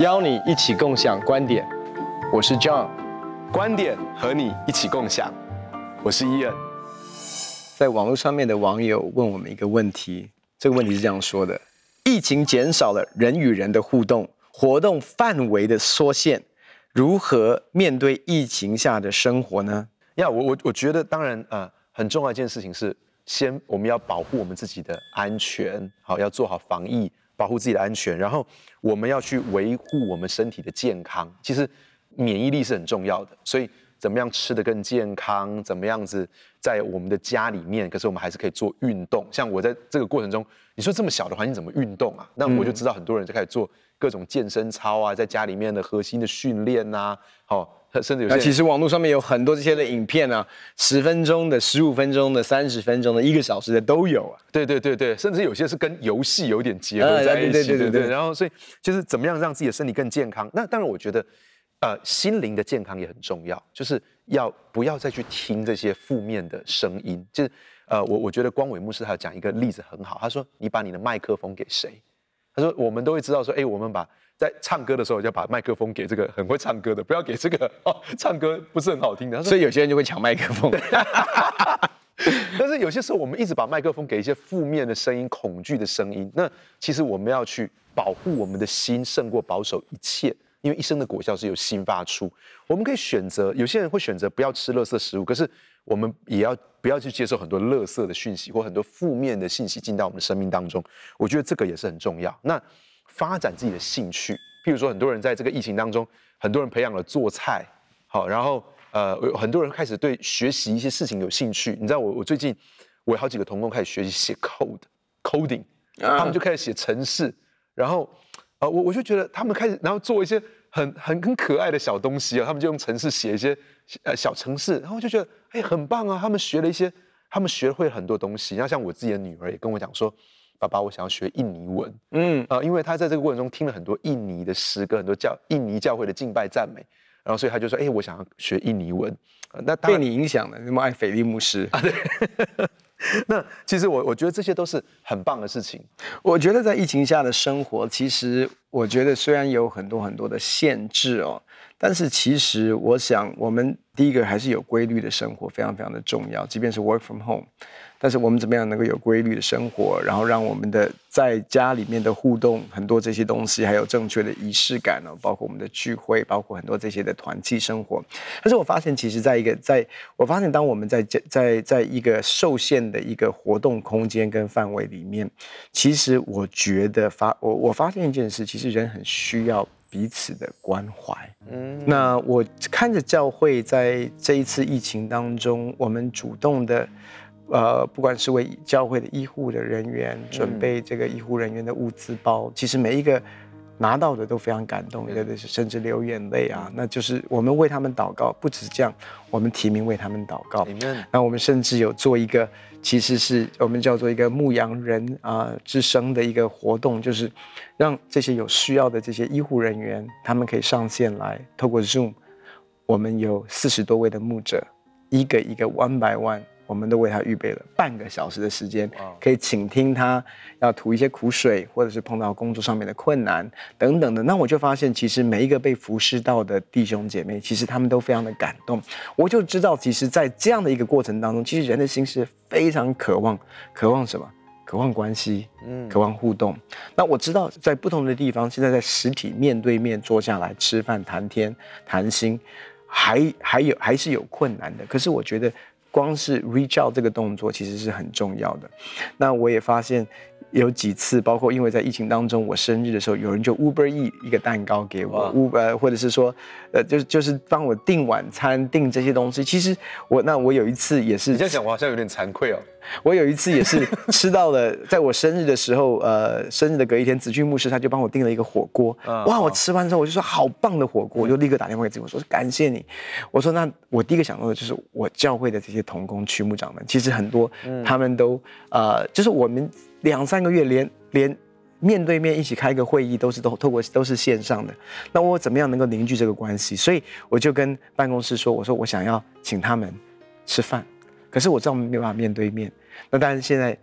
邀你一起共享观点。我是 John，观点和你一起共享。我是伊恩。在网络上面的网友问我们一个问题，这个问题是这样说的：疫情减少了人与人的互动，活动范围的缩限，如何面对疫情下的生活呢？呀，我我我觉得，当然，呃，很重要一件事情是，先我们要保护我们自己的安全，好，要做好防疫。保护自己的安全，然后我们要去维护我们身体的健康。其实免疫力是很重要的，所以怎么样吃得更健康，怎么样子在我们的家里面，可是我们还是可以做运动。像我在这个过程中，你说这么小的环境怎么运动啊？那我就知道很多人就开始做各种健身操啊，在家里面的核心的训练呐，好。甚至有些，其实网络上面有很多这些的影片啊，十分钟的、十五分钟的、三十分钟的、一个小时的都有啊。对对对对，甚至有些是跟游戏有点结合在一起。对对对对。然后，所以就是怎么样让自己的身体更健康？那当然，我觉得，呃，心灵的健康也很重要，就是要不要再去听这些负面的声音？就是呃，我我觉得光伟牧师他讲一个例子很好，他说：“你把你的麦克风给谁？”他说：“我们都会知道说，哎，我们把。”在唱歌的时候，要把麦克风给这个很会唱歌的，不要给这个 哦，唱歌不是很好听的。所以有些人就会抢麦克风。但是有些时候，我们一直把麦克风给一些负面的声音、恐惧的声音。那其实我们要去保护我们的心，胜过保守一切。因为一生的果效是由心发出。我们可以选择，有些人会选择不要吃垃圾食物，可是我们也要不要去接受很多垃圾的讯息或很多负面的信息进到我们的生命当中。我觉得这个也是很重要。那。发展自己的兴趣，譬如说，很多人在这个疫情当中，很多人培养了做菜，好，然后呃，有很多人开始对学习一些事情有兴趣。你知道我，我我最近我有好几个同工开始学习写 code，coding，他们就开始写程式，然后呃，我我就觉得他们开始，然后做一些很很很可爱的小东西啊，他们就用程式写一些呃小程式，然后我就觉得哎很棒啊，他们学了一些，他们学会很多东西。然后像我自己的女儿也跟我讲说。爸爸，我想要学印尼文。嗯啊、呃，因为他在这个过程中听了很多印尼的诗歌，很多教印尼教会的敬拜赞美，然后所以他就说：“哎，我想要学印尼文。呃”那被你影响了，那么爱菲利牧师啊？对。那其实我我觉得这些都是很棒的事情。我觉得在疫情下的生活，其实我觉得虽然有很多很多的限制哦，但是其实我想，我们第一个还是有规律的生活非常非常的重要，即便是 work from home。但是我们怎么样能够有规律的生活，然后让我们的在家里面的互动很多这些东西，还有正确的仪式感呢？包括我们的聚会，包括很多这些的团契生活。但是我发现，其实在一个在，我发现当我们在在在一个受限的一个活动空间跟范围里面，其实我觉得发我我发现一件事，其实人很需要彼此的关怀。嗯，那我看着教会在这一次疫情当中，我们主动的。呃，不管是为教会的医护的人员准备这个医护人员的物资包，嗯、其实每一个拿到的都非常感动，有的是甚至流眼泪啊。那就是我们为他们祷告，不只是这样，我们提名为他们祷告。那我们甚至有做一个，其实是我们叫做一个牧羊人啊、呃、之声的一个活动，就是让这些有需要的这些医护人员，他们可以上线来，透过 Zoom，我们有四十多位的牧者，一个一个 one by one。我们都为他预备了半个小时的时间，可以倾听他要吐一些苦水，或者是碰到工作上面的困难等等的。那我就发现，其实每一个被服侍到的弟兄姐妹，其实他们都非常的感动。我就知道，其实，在这样的一个过程当中，其实人的心是非常渴望，渴望什么？渴望关系，嗯，渴望互动。那我知道，在不同的地方，现在在实体面对面坐下来吃饭、谈天、谈心，还还有还是有困难的。可是我觉得。光是 reach out 这个动作其实是很重要的。那我也发现有几次，包括因为在疫情当中，我生日的时候，有人就 Uber Eat 一个蛋糕给我，Uber 或者是说，呃，就是就是帮我订晚餐、订这些东西。其实我那我有一次也是，你这样讲我好像有点惭愧哦。我有一次也是吃到了，在我生日的时候，呃，生日的隔一天，子俊牧师他就帮我订了一个火锅。哇！我吃完之后我就说好棒的火锅，我就立刻打电话给子俊，我说感谢你。我说那我第一个想到的就是我教会的这些童工区牧长们，其实很多他们都呃，就是我们两三个月连连面对面一起开个会议都是都透过都是线上的。那我怎么样能够凝聚这个关系？所以我就跟办公室说，我说我想要请他们吃饭。可是我知道我们没办法面对面，那当然现在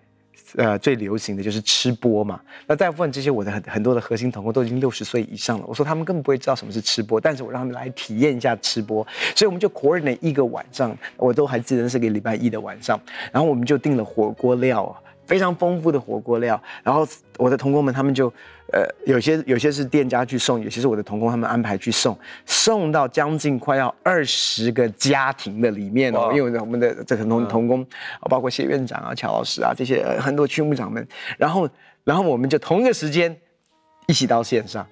呃，最流行的就是吃播嘛。那大部分这些我的很很多的核心同工都已经六十岁以上了。我说他们根本不会知道什么是吃播，但是我让他们来体验一下吃播。所以我们就 coordinate 一个晚上，我都还记得是个礼拜一的晚上。然后我们就订了火锅料，非常丰富的火锅料。然后我的童工们他们就，呃，有些有些是店家去送，有些是我的童工他们安排去送，送到将近快要二十个家庭的里面哦。因为我们的这很多童工，包括谢院长啊、乔老师啊这些很多区牧长们，然后然后我们就同一个时间一起到线上。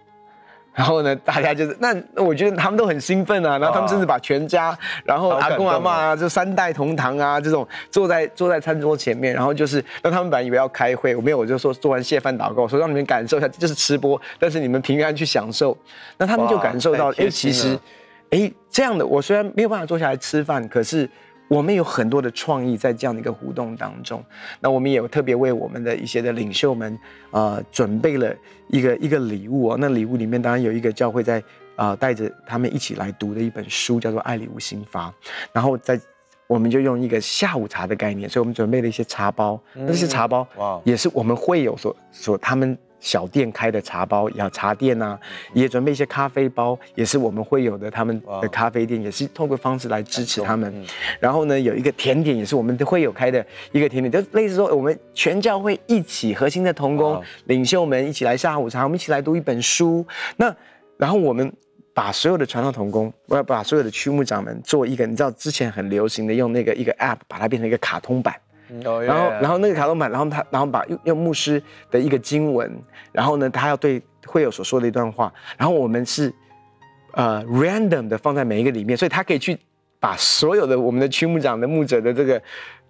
然后呢，大家就是那，我觉得他们都很兴奋啊。然后他们甚至把全家，然后阿公阿妈啊，就三代同堂啊，这种坐在坐在餐桌前面，然后就是让他们本来以为要开会，我没有，我就说做完谢饭祷告，说让你们感受一下，就是吃播，但是你们平安去享受。那他们就感受到，哎，其实，哎，这样的我虽然没有办法坐下来吃饭，可是。我们有很多的创意在这样的一个互动当中，那我们也有特别为我们的一些的领袖们，呃，准备了一个一个礼物哦。那礼物里面当然有一个教会在啊、呃、带着他们一起来读的一本书，叫做《爱礼物心法》。然后在我们就用一个下午茶的概念，所以我们准备了一些茶包，那些茶包哇，也是我们会有所所他们。小店开的茶包，要茶店啊，也准备一些咖啡包，也是我们会有的。他们的咖啡店也是透过方式来支持他们。然后呢，有一个甜点，也是我们都会有开的一个甜点，就类似说我们全教会一起核心的同工领袖们一起来下午茶，我们一起来读一本书。那然后我们把所有的传道同工，我要把所有的区牧长们做一个，你知道之前很流行的用那个一个 app 把它变成一个卡通版。Oh, yeah. 然后，然后那个卡通版，然后他，然后把用用牧师的一个经文，然后呢，他要对会友所说的一段话，然后我们是呃 random 的放在每一个里面，所以他可以去把所有的我们的区牧长的牧者的这个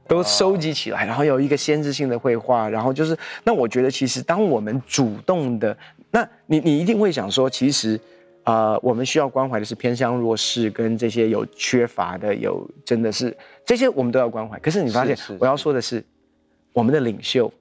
都收集起来然后有一个先知性的绘画，然后就是那我觉得其实当我们主动的，那你你一定会想说，其实。啊、我们需要关怀的是偏向弱势跟这些有缺乏的，有真的是这些我们都要关怀。可是你发现，我要说的是，我们的领袖，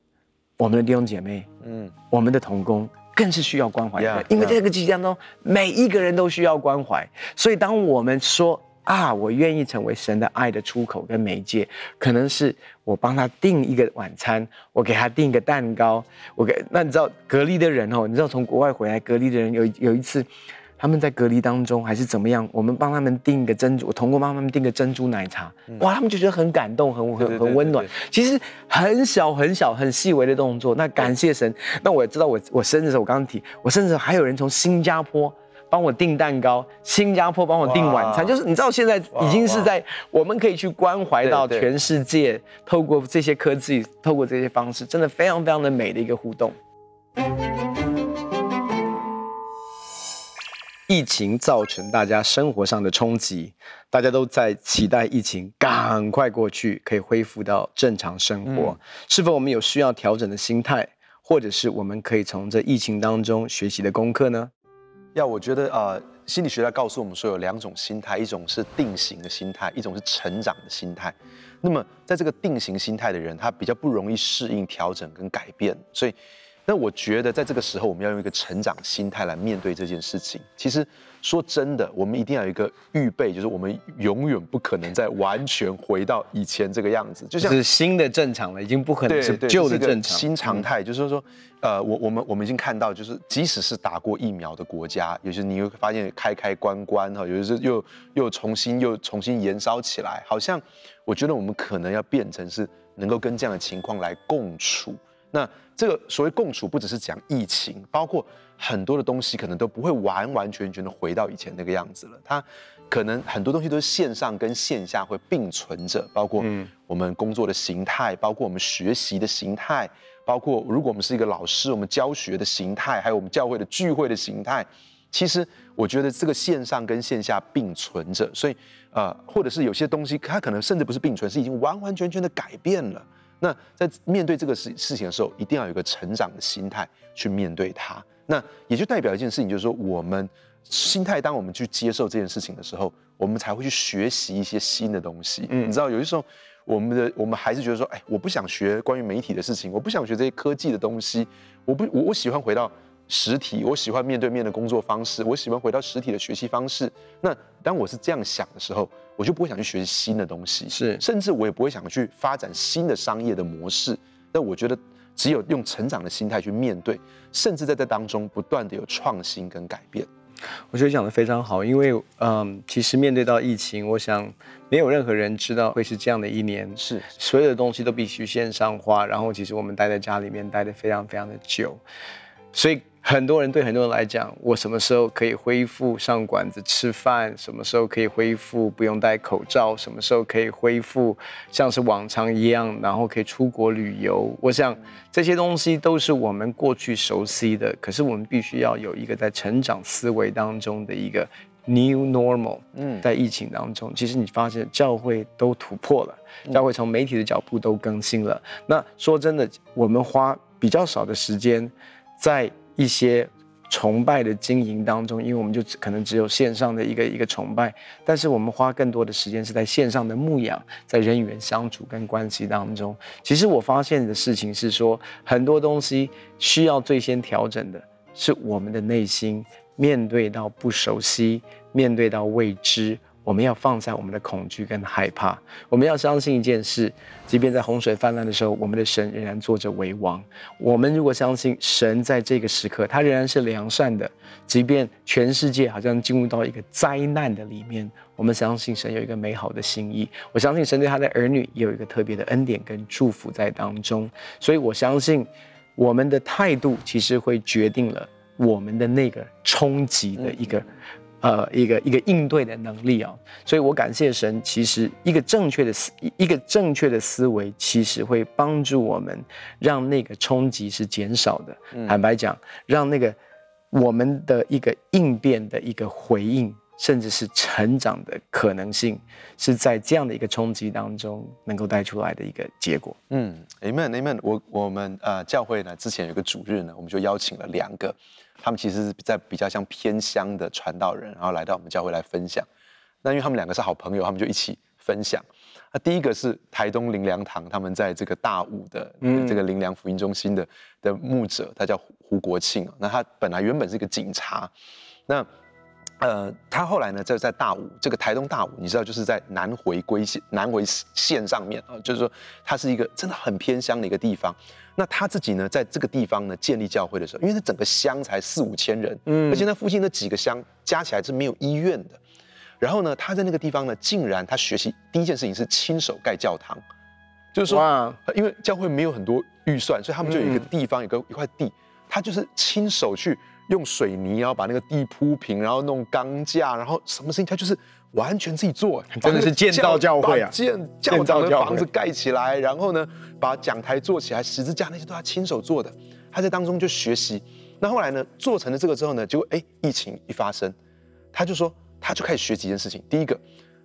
我们的弟兄姐妹，嗯，我们的同工更是需要关怀因为这个季节当中，每一个人都需要关怀。所以当我们说啊，我愿意成为神的爱的出口跟媒介，可能是我帮他订一个晚餐，我给他订一个蛋糕，我给那你知道隔离的人哦，你知道从国外回来隔离的人有有一次。他们在隔离当中还是怎么样？我们帮他们订个珍珠，我同工帮他们订个珍珠奶茶，哇，他们就觉得很感动，很很很温暖。其实很小很小很细微的动作，那感谢神。那我也知道我，我我生日的时候，我刚刚提，我甚至还有人从新加坡帮我订蛋糕，新加坡帮我订晚餐，就是你知道现在已经是在我们可以去关怀到全世界，透过这些科技，透过这些方式，真的非常非常的美的一个互动。疫情造成大家生活上的冲击，大家都在期待疫情赶快过去，可以恢复到正常生活。嗯、是否我们有需要调整的心态，或者是我们可以从这疫情当中学习的功课呢？要我觉得啊、呃，心理学家告诉我们说有两种心态，一种是定型的心态，一种是成长的心态。那么在这个定型心态的人，他比较不容易适应调整跟改变，所以。那我觉得，在这个时候，我们要用一个成长心态来面对这件事情。其实，说真的，我们一定要有一个预备，就是我们永远不可能再完全回到以前这个样子，就像是新的正常了，已经不可能是旧的正常。新常态就是说，呃，我我们我们已经看到，就是即使是打过疫苗的国家，有些你会发现开开关关哈，有些又又重新又重新燃烧起来，好像我觉得我们可能要变成是能够跟这样的情况来共处。那这个所谓共处，不只是讲疫情，包括很多的东西，可能都不会完完全全的回到以前那个样子了。它可能很多东西都是线上跟线下会并存着，包括我们工作的形态，包括我们学习的形态，包括如果我们是一个老师，我们教学的形态，还有我们教会的聚会的形态。其实我觉得这个线上跟线下并存着，所以呃，或者是有些东西，它可能甚至不是并存，是已经完完全全的改变了。那在面对这个事事情的时候，一定要有一个成长的心态去面对它。那也就代表一件事情，就是说我们心态，当我们去接受这件事情的时候，我们才会去学习一些新的东西。嗯，你知道，有些时候我们的我们还是觉得说，哎，我不想学关于媒体的事情，我不想学这些科技的东西，我不，我我喜欢回到。实体，我喜欢面对面的工作方式，我喜欢回到实体的学习方式。那当我是这样想的时候，我就不会想去学习新的东西，是，甚至我也不会想去发展新的商业的模式，那我觉得只有用成长的心态去面对，甚至在这当中不断的有创新跟改变。我觉得讲的非常好，因为嗯，其实面对到疫情，我想没有任何人知道会是这样的一年，是所有的东西都必须线上化，然后其实我们待在家里面待的非常非常的久，所以。很多人对很多人来讲，我什么时候可以恢复上馆子吃饭？什么时候可以恢复不用戴口罩？什么时候可以恢复像是往常一样，然后可以出国旅游？我想这些东西都是我们过去熟悉的，可是我们必须要有一个在成长思维当中的一个 new normal。嗯，在疫情当中，其实你发现教会都突破了，教会从媒体的脚步都更新了。那说真的，我们花比较少的时间在。一些崇拜的经营当中，因为我们就可能只有线上的一个一个崇拜，但是我们花更多的时间是在线上的牧养，在人与人相处跟关系当中。其实我发现的事情是说，很多东西需要最先调整的是我们的内心，面对到不熟悉，面对到未知。我们要放下我们的恐惧跟害怕，我们要相信一件事，即便在洪水泛滥的时候，我们的神仍然坐着为王。我们如果相信神在这个时刻，他仍然是良善的，即便全世界好像进入到一个灾难的里面，我们相信神有一个美好的心意。我相信神对他的儿女也有一个特别的恩典跟祝福在当中。所以我相信我们的态度其实会决定了我们的那个冲击的一个。呃，一个一个应对的能力啊，所以我感谢神。其实一个正确的思，一个正确的思维，其实会帮助我们，让那个冲击是减少的。嗯、坦白讲，让那个我们的一个应变的一个回应，甚至是成长的可能性，是在这样的一个冲击当中能够带出来的一个结果。嗯，Amen，Amen。我我们呃教会呢，之前有个主日呢，我们就邀请了两个。他们其实是在比较像偏乡的传道人，然后来到我们教会来分享。那因为他们两个是好朋友，他们就一起分享。那第一个是台东林良堂，他们在这个大武的这个林良福音中心的的牧者，他叫胡国庆。那他本来原本是一个警察，那呃，他后来呢在在大武这个台东大武，你知道就是在南回归线南回线上面啊，就是说它是一个真的很偏乡的一个地方。那他自己呢，在这个地方呢建立教会的时候，因为那整个乡才四五千人，嗯，而且那附近那几个乡加起来是没有医院的。然后呢，他在那个地方呢，竟然他学习第一件事情是亲手盖教堂，就是说，因为教会没有很多预算，所以他们就有一个地方，有个一块地，他就是亲手去用水泥，然后把那个地铺平，然后弄钢架，然后什么事情他就是。完全自己做，真的是建造教会啊！建教堂的房子盖起来，然后呢，把讲台做起来，十字架那些都他亲手做的。他在当中就学习。那后来呢，做成了这个之后呢，就哎，疫情一发生，他就说，他就开始学几件事情。第一个，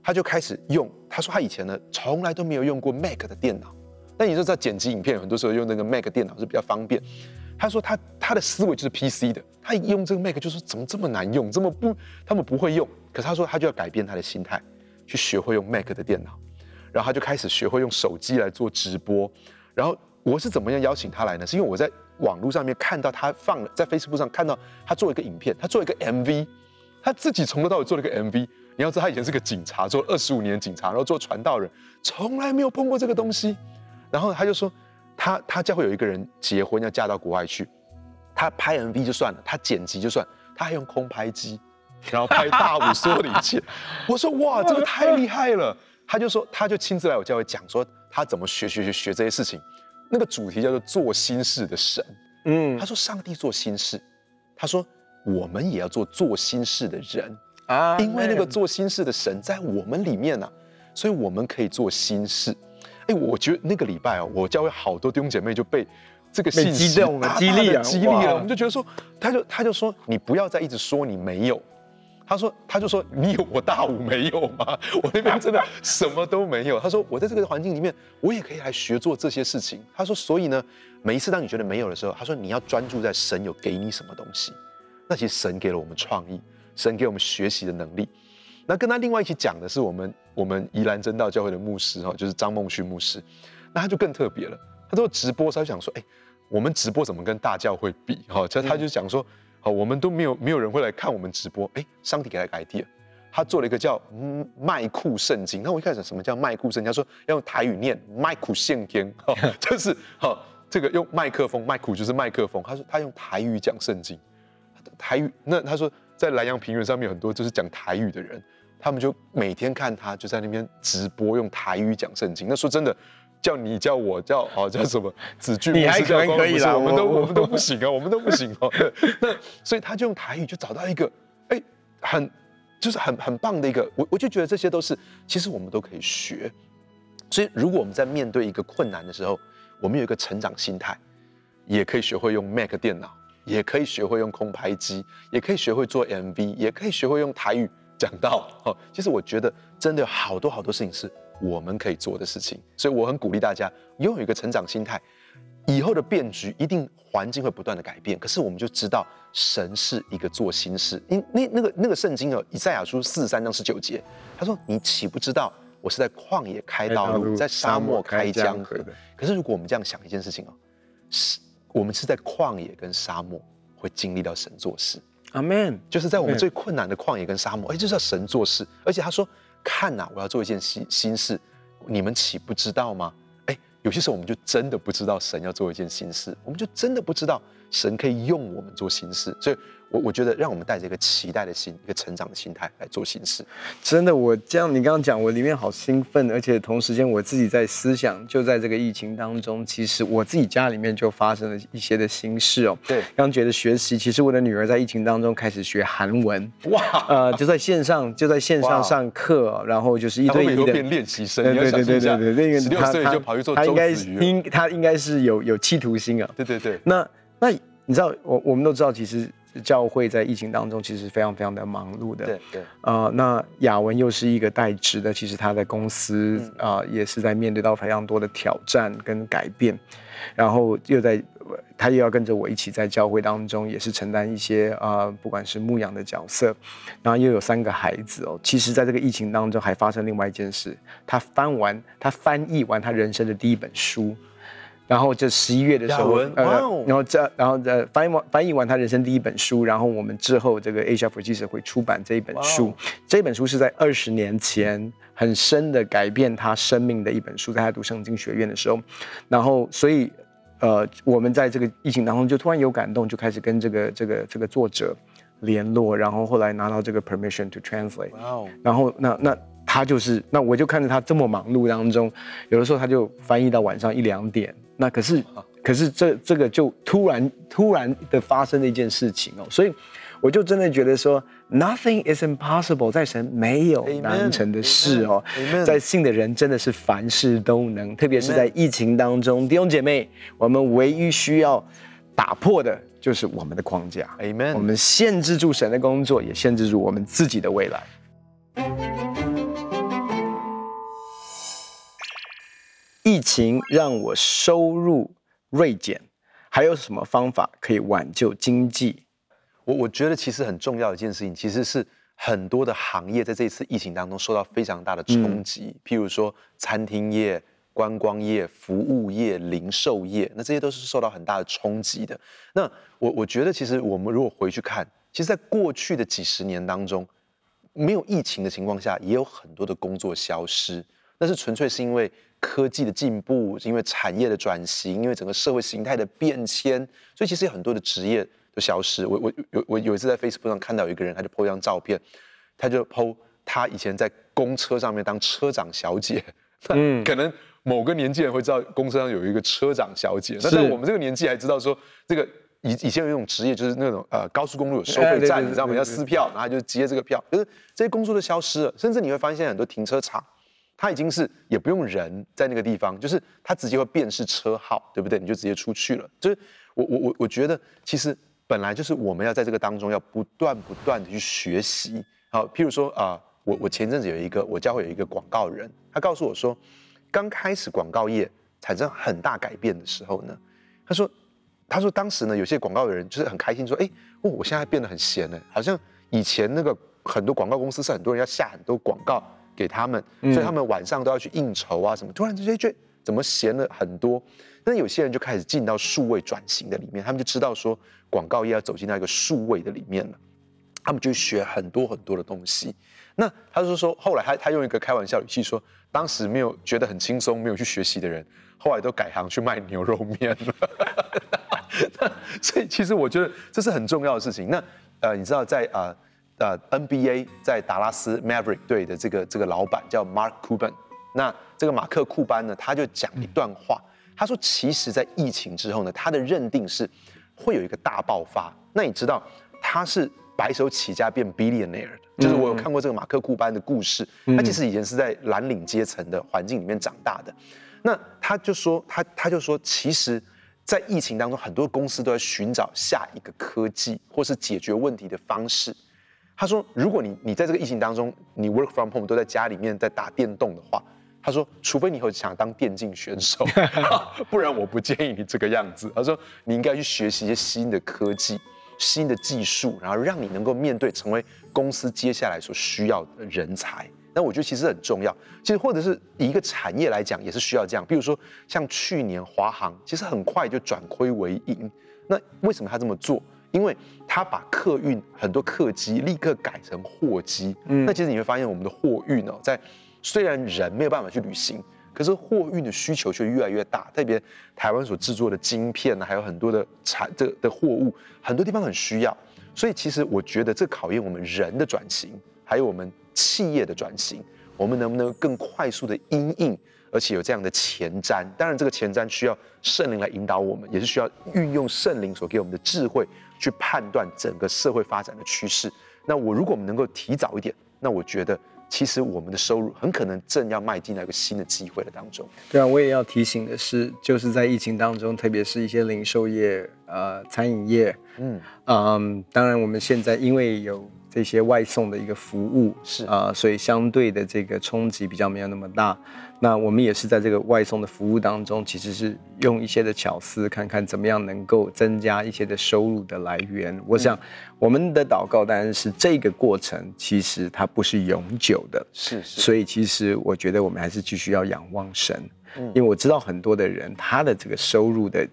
他就开始用，他说他以前呢，从来都没有用过 Mac 的电脑。那你说在剪辑影片，很多时候用那个 Mac 电脑是比较方便。他说他他的思维就是 PC 的，他一用这个 Mac 就说怎么这么难用，这么不，他们不会用。可是他说他就要改变他的心态，去学会用 Mac 的电脑，然后他就开始学会用手机来做直播。然后我是怎么样邀请他来呢？是因为我在网络上面看到他放了，在 Facebook 上看到他做一个影片，他做一个 MV，他自己从头到尾做了个 MV。你要知道他以前是个警察，做二十五年警察，然后做传道人，从来没有碰过这个东西。然后他就说他他教会有一个人结婚要嫁到国外去，他拍 MV 就算了，他剪辑就算，他还用空拍机。然后拍大武所有的一切，我说哇，这个太厉害了。他就说，他就亲自来我教会讲说，他怎么学学学学这些事情。那个主题叫做做心事的神。嗯，他说上帝做心事，他说我们也要做做心事的人啊，因为那个做心事的神在我们里面呢，所以我们可以做心事。哎，我觉得那个礼拜哦，我教会好多弟兄姐妹就被这个信息激动了，激励了，激励了。我们就觉得说，他就他就说，你不要再一直说你没有。他说：“他就说你有我大五没有吗？我那边真的什么都没有。”他说：“我在这个环境里面，我也可以来学做这些事情。”他说：“所以呢，每一次当你觉得没有的时候，他说你要专注在神有给你什么东西。那其实神给了我们创意，神给我们学习的能力。那跟他另外一起讲的是我们我们宜兰真道教会的牧师哈，就是张梦旭牧师。那他就更特别了。他说直播，他就想说，哎，我们直播怎么跟大教会比？哈，这他就讲说。”好，我们都没有没有人会来看我们直播。哎，上帝给他个 idea，他做了一个叫麦库圣经。那我一开始什么叫麦库圣经？他说要用台语念麦库圣经，就是哈这个用麦克风，麦库就是麦克风。他说他用台语讲圣经，台语。那他说在兰阳平原上面很多就是讲台语的人，他们就每天看他就在那边直播用台语讲圣经。那说真的。叫你叫我叫哦叫什么 子俊，你还可能可以啦，我们都 我们都不行啊，我们都不行哦。那所以他就用台语就找到一个哎很就是很很棒的一个，我我就觉得这些都是其实我们都可以学。所以如果我们在面对一个困难的时候，我们有一个成长心态，也可以学会用 Mac 电脑，也可以学会用空拍机，也可以学会做 MV，也可以学会用台语讲到。哦，其实我觉得真的有好多好多事情是。我们可以做的事情，所以我很鼓励大家拥有一个成长心态。以后的变局一定环境会不断的改变，可是我们就知道神是一个做新事。因那那个那个圣经哦，以赛亚书四十三章十九节，他说：“你岂不知道我是在旷野开道路，在沙漠开江河？”可是如果我们这样想一件事情哦，是我们是在旷野跟沙漠会经历到神做事。阿门。就是在我们最困难的旷野跟沙漠，哎，就是要神做事。而且他说。看呐、啊，我要做一件新新事，你们岂不知道吗？哎，有些时候我们就真的不知道神要做一件新事，我们就真的不知道神可以用我们做新事，所以。我我觉得让我们带着一个期待的心，一个成长的心态来做新事。真的，我这样你刚刚讲，我里面好兴奋，而且同时间我自己在思想，就在这个疫情当中，其实我自己家里面就发生了一些的心事哦。对，刚觉得学习，其实我的女儿在疫情当中开始学韩文，哇，呃，就在线上就在线上上课，然后就是一对一的变练习生，对对对对对对，那个十六岁就跑去做，他应该应他应该是有有企图心啊。对对对，那那你知道，我我们都知道，其实。教会在疫情当中其实非常非常的忙碌的，对对，呃，那雅文又是一个代职的，其实他在公司啊、呃、也是在面对到非常多的挑战跟改变，然后又在他又要跟着我一起在教会当中也是承担一些啊、呃、不管是牧养的角色，然后又有三个孩子哦，其实在这个疫情当中还发生另外一件事，他翻完他翻译完他人生的第一本书。然后这十一月的时候，呃，然后这，然后呃，翻译完翻译完他人生第一本书，然后我们之后这个 Asia for Jesus 会出版这一本书，这本书是在二十年前很深的改变他生命的一本书，在他读圣经学院的时候，然后所以呃，我们在这个疫情当中就突然有感动，就开始跟这个这个这个作者联络，然后后来拿到这个 permission to translate，然后那那。他就是，那我就看着他这么忙碌当中，有的时候他就翻译到晚上一两点。那可是，可是这这个就突然突然的发生了一件事情哦，所以我就真的觉得说，Nothing is impossible，在神没有难成的事哦.在信的人真的是凡事都能，特别是在疫情当中，弟兄姐妹，我们唯一需要打破的就是我们的框架，Amen，我们限制住神的工作，也限制住我们自己的未来。疫情让我收入锐减，还有什么方法可以挽救经济？我我觉得其实很重要的一件事情，其实是很多的行业在这一次疫情当中受到非常大的冲击，嗯、譬如说餐厅业、观光业、服务业、零售业，那这些都是受到很大的冲击的。那我我觉得，其实我们如果回去看，其实，在过去的几十年当中，没有疫情的情况下，也有很多的工作消失，那是纯粹是因为。科技的进步，因为产业的转型，因为整个社会形态的变迁，所以其实有很多的职业都消失。我我有我有一次在 Facebook 上看到一个人，他就 po 一张照片，他就 po 他以前在公车上面当车长小姐。嗯，可能某个年纪人会知道公车上有一个车长小姐，但是我们这个年纪还知道说，这个以以前有一种职业就是那种呃高速公路有收费站，你知道吗？要撕票，然后就接这个票。就是这些工作都消失了，甚至你会发现很多停车场。它已经是也不用人在那个地方，就是它直接会辨识车号，对不对？你就直接出去了。就是我我我我觉得，其实本来就是我们要在这个当中要不断不断的去学习。好，譬如说啊、我我前阵子有一个我教会有一个广告人，他告诉我说，刚开始广告业产生很大改变的时候呢，他说他说当时呢有些广告的人就是很开心说，哎，哦，我现在变得很闲了，好像以前那个很多广告公司是很多人要下很多广告。给他们，所以他们晚上都要去应酬啊什么。突然之间觉得怎么闲了很多？那有些人就开始进到数位转型的里面，他们就知道说广告业要走进那个数位的里面了，他们就学很多很多的东西。那他就说，后来他他用一个开玩笑语气说，当时没有觉得很轻松，没有去学习的人，后来都改行去卖牛肉面了。所以其实我觉得这是很重要的事情。那呃，你知道在呃呃 NBA 在达拉斯 Maverick 队的这个这个老板叫 Mark Cuban，那这个马克库班呢，他就讲一段话，他说，其实，在疫情之后呢，他的认定是会有一个大爆发。那你知道他是白手起家变 billionaire 的，就是我有看过这个马克库班的故事，他其实以前是在蓝领阶层的环境里面长大的。那他就说，他他就说，其实，在疫情当中，很多公司都在寻找下一个科技或是解决问题的方式。他说，如果你你在这个疫情当中，你 work from home 都在家里面在打电动的话，他说，除非你以后想当电竞选手，不然我不建议你这个样子。他说，你应该去学习一些新的科技、新的技术，然后让你能够面对成为公司接下来所需要的人才。那我觉得其实很重要，其实或者是以一个产业来讲，也是需要这样。比如说像去年华航，其实很快就转亏为盈。那为什么他这么做？因为他把客运很多客机立刻改成货机。嗯，那其实你会发现，我们的货运哦，在虽然人没有办法去旅行，可是货运的需求却越来越大。特别台湾所制作的晶片呢，还有很多的产的的货物，很多地方很需要。所以其实我觉得这考验我们人的转型，还有我们。企业的转型，我们能不能更快速的因应，而且有这样的前瞻？当然，这个前瞻需要圣灵来引导我们，也是需要运用圣灵所给我们的智慧去判断整个社会发展的趋势。那我如果我们能够提早一点，那我觉得其实我们的收入很可能正要迈进到一个新的机会的当中。对啊，我也要提醒的是，就是在疫情当中，特别是一些零售业、呃，餐饮业，嗯嗯，当然我们现在因为有。这些外送的一个服务是啊、呃，所以相对的这个冲击比较没有那么大。那我们也是在这个外送的服务当中，其实是用一些的巧思，看看怎么样能够增加一些的收入的来源。我想我们的祷告当然是这个过程，其实它不是永久的，是是。所以其实我觉得我们还是继续要仰望神，因为我知道很多的人他的这个收入的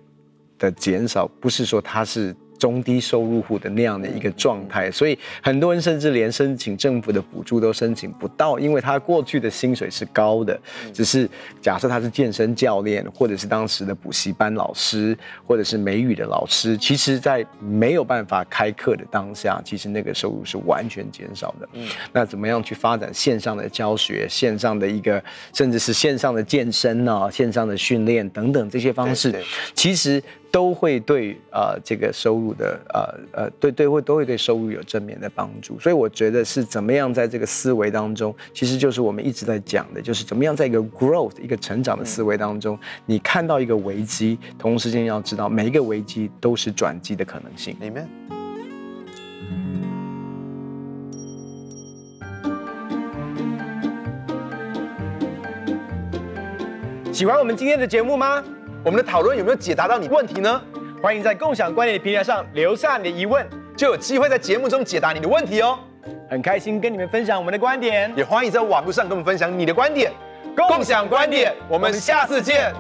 的减少，不是说他是。中低收入户的那样的一个状态，所以很多人甚至连申请政府的补助都申请不到，因为他过去的薪水是高的，只是假设他是健身教练，或者是当时的补习班老师，或者是美语的老师，其实在没有办法开课的当下，其实那个收入是完全减少的。嗯，那怎么样去发展线上的教学、线上的一个，甚至是线上的健身呢、啊？线上的训练等等这些方式，其实。都会对呃这个收入的呃呃对对会都会对收入有正面的帮助，所以我觉得是怎么样在这个思维当中，其实就是我们一直在讲的，就是怎么样在一个 growth 一个成长的思维当中，你看到一个危机，同时间要知道每一个危机都是转机的可能性。Amen。喜欢我们今天的节目吗？我们的讨论有没有解答到你问题呢？欢迎在共享观点的平台上留下你的疑问，就有机会在节目中解答你的问题哦。很开心跟你们分享我们的观点，也欢迎在网络上跟我们分享你的观点。共享观点，我们下次见。